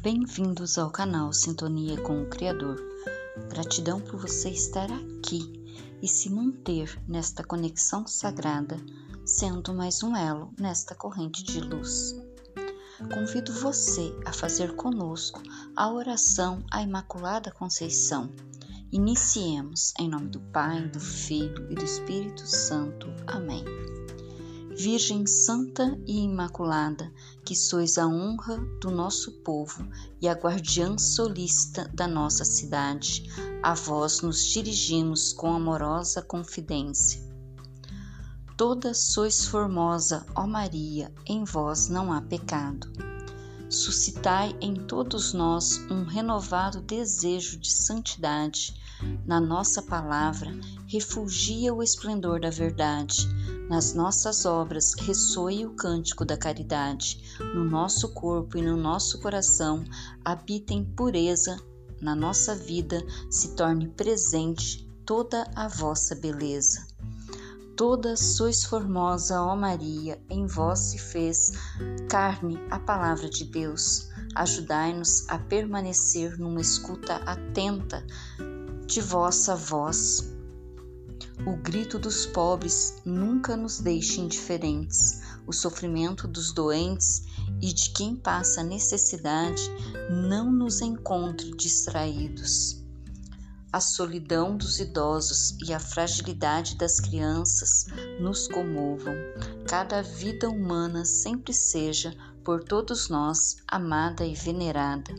Bem-vindos ao canal Sintonia com o Criador. Gratidão por você estar aqui e se manter nesta conexão sagrada, sendo mais um elo nesta corrente de luz. Convido você a fazer conosco a oração à Imaculada Conceição. Iniciemos em nome do Pai, do Filho e do Espírito Santo. Amém. Virgem Santa e Imaculada, que sois a honra do nosso povo e a guardiã solista da nossa cidade, a vós nos dirigimos com amorosa confidência. Toda sois formosa, ó Maria, em vós não há pecado. Suscitai em todos nós um renovado desejo de santidade. Na nossa palavra, refugia o esplendor da verdade nas nossas obras ressoe o cântico da caridade. No nosso corpo e no nosso coração habita em pureza. Na nossa vida se torne presente toda a vossa beleza. Toda sois formosa, ó Maria, em vós se fez carne a palavra de Deus. Ajudai-nos a permanecer numa escuta atenta de vossa voz o grito dos pobres nunca nos deixe indiferentes. O sofrimento dos doentes e de quem passa necessidade não nos encontre distraídos. A solidão dos idosos e a fragilidade das crianças nos comovam. Cada vida humana sempre seja, por todos nós, amada e venerada.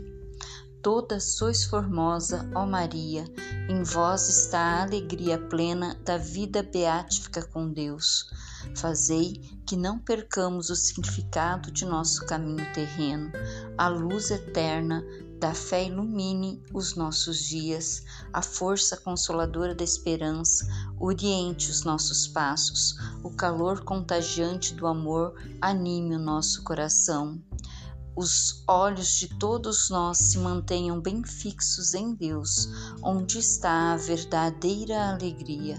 Toda sois formosa, ó Maria, em vós está a alegria plena da vida beática com Deus. Fazei que não percamos o significado de nosso caminho terreno. A luz eterna da fé ilumine os nossos dias, a força consoladora da esperança oriente os nossos passos, o calor contagiante do amor anime o nosso coração os olhos de todos nós se mantenham bem fixos em Deus, onde está a verdadeira alegria.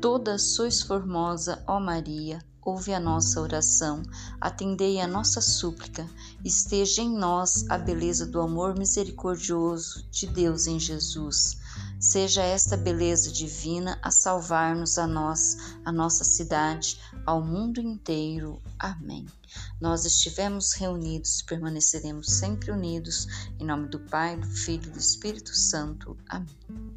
Toda sois formosa, ó Maria, ouve a nossa oração, atendei a nossa súplica, esteja em nós a beleza do amor misericordioso de Deus em Jesus. Seja esta beleza divina a salvar-nos a nós, a nossa cidade, ao mundo inteiro. Amém. Nós estivemos reunidos, permaneceremos sempre unidos, em nome do Pai, do Filho e do Espírito Santo. Amém.